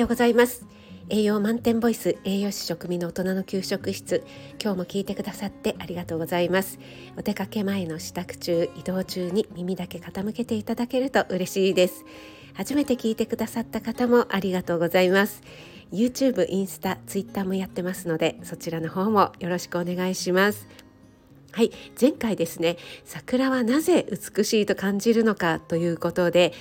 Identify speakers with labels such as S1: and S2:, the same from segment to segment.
S1: ようございます。栄養満点ボイス栄養士食味の大人の給食室。今日も聞いてくださってありがとうございます。お出かけ前の支度中移動中に耳だけ傾けていただけると嬉しいです。初めて聞いてくださった方もありがとうございます。YouTube、インスタ、Twitter もやってますのでそちらの方もよろしくお願いします。はい前回ですね桜はなぜ美しいと感じるのかということで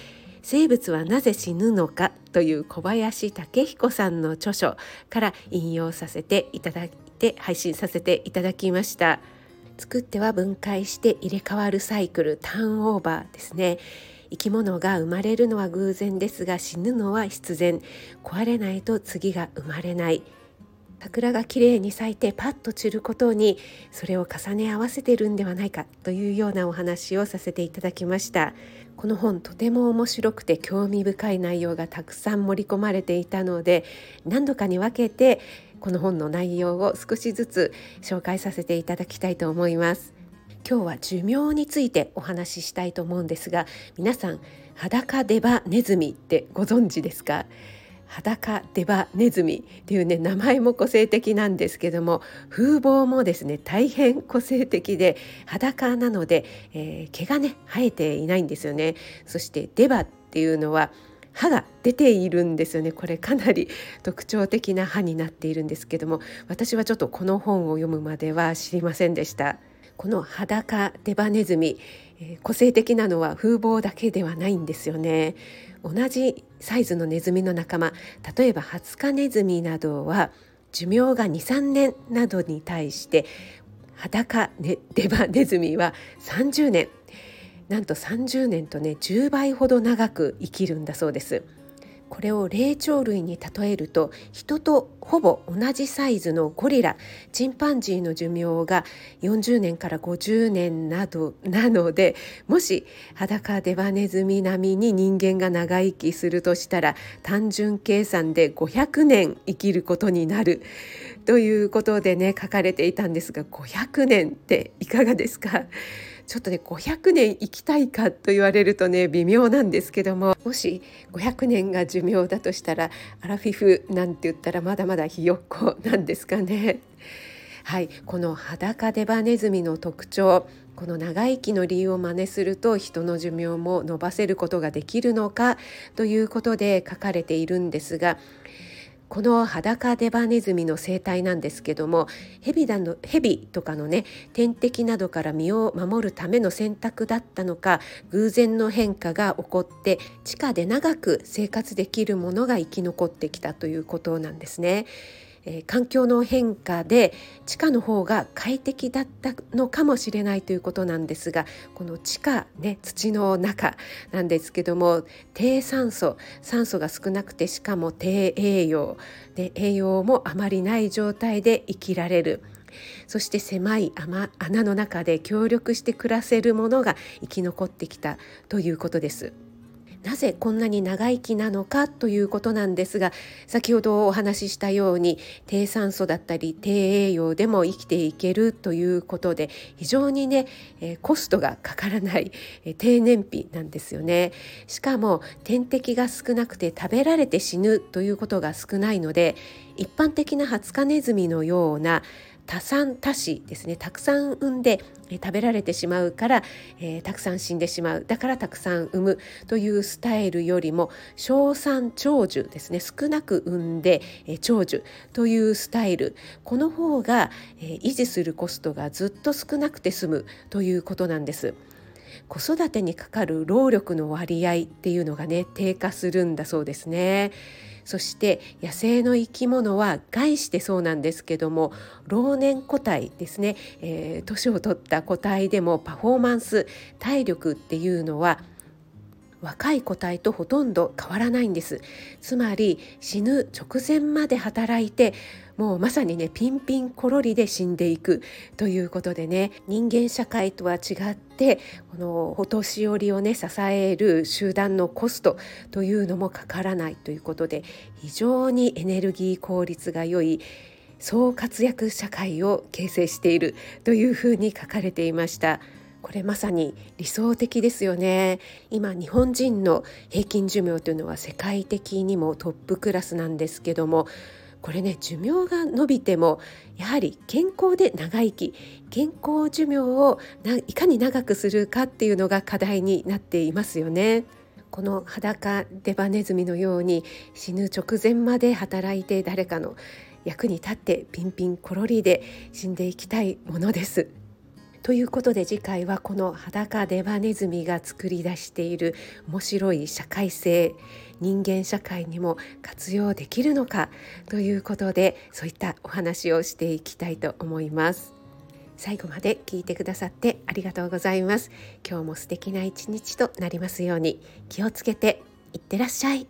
S1: 生物はなぜ死ぬのかという小林武彦さんの著書から引用させていただいて配信させていただきました。作っては分解して入れ替わるサイクルターンオーバーですね。生き物が生まれるのは偶然ですが死ぬのは必然。壊れないと次が生まれない。桜がきれいに咲いてパッと散ることにそれを重ね合わせているんではないかというようなお話をさせていただきました。この本とても面白くて興味深い内容がたくさん盛り込まれていたので何度かに分けてこの本の内容を少しずつ紹介させていただきたいと思います。今日は寿命についてお話ししたいと思うんですが皆さん裸デバネズミってご存知ですか？裸デバネズミっていうね名前も個性的なんですけども風貌もですね大変個性的で裸なので、えー、毛がね生えていないんですよね。そしてデバっていうのは歯が出ているんですよね。これかなり 特徴的な歯になっているんですけども私はちょっとこの本を読むまでは知りませんでした。この裸デバネズミ、えー、個性的なのは風貌だけではないんですよね。同じサイズのネズミの仲間例えばハツカネズミなどは寿命が23年などに対して裸デバネズミは30年なんと30年とね10倍ほど長く生きるんだそうです。これを霊長類に例えると人とほぼ同じサイズのゴリラチンパンジーの寿命が40年から50年などなのでもし裸デバネズミ並みに人間が長生きするとしたら単純計算で500年生きることになる。ということでね書かれていたんですが500年っていかがですか？ちょっとね500年生きたいかと言われるとね微妙なんですけどももし500年が寿命だとしたらアラフィフなんて言ったらまだまだひよっこなんですかね。はい、この裸デバネズミの特徴この長生きの理由を真似すると人の寿命も伸ばせることができるのかということで書かれているんですがこの裸デバネズミの生態なんですけどもヘビだのヘビとかのね天敵などから身を守るための選択だったのか偶然の変化が起こって地下で長く生活できるものが生き残ってきたということなんですね。えー、環境の変化で地下の方が快適だったのかもしれないということなんですがこの地下ね土の中なんですけども低酸素酸素が少なくてしかも低栄養で栄養もあまりない状態で生きられる。そして狭い穴の中で協力して暮らせるものが生き残ってきたということです。なぜこんなに長生きなのかということなんですが先ほどお話ししたように低酸素だったり低栄養でも生きていけるということで非常にね、えコストがかからない、え低燃費なんですよね。しかも天敵が少なくて食べられて死ぬということが少ないので一般的なハツカネズミのような多産多死ですね。たくさん産んで、え食べられてしまうから、えー、たくさん死んでしまう。だからたくさん産む。というスタイルよりも小産長寿ですね。少なく産んで、え長寿。というスタイル。この方が、え維持するコストがずっと少なくて済む。ということなんです。子育てにかかる労力の割合っていうのがね低下するんだそうですね。そして野生の生き物は害してそうなんですけども老年個体ですね、えー、年を取った個体でもパフォーマンス体力っていうのは若い個体とほとんど変わらないんですつまり死ぬ直前まで働いてもうまさにねピンピンコロリで死んでいくということでね人間社会とは違ってこのお年寄りをね支える集団のコストというのもかからないということで非常にエネルギー効率が良い総活躍社会を形成しているというふうに書かれていました。これまさに理想的ですよね今日本人の平均寿命というのは世界的にもトップクラスなんですけどもこれね寿命が伸びてもやはり健康で長生き健康寿命をいかに長くするかっていうのが課題になっていますよね。この裸デバネズミのように死ぬ直前まで働いて誰かの役に立ってピンピンコロリで死んでいきたいものです。ということで次回はこの裸デバネズミが作り出している面白い社会性人間社会にも活用できるのかということでそういったお話をしていきたいと思います。最後まで聞いてくださってありがとうございます。今日も素敵な一日となりますように気をつけていってらっしゃい。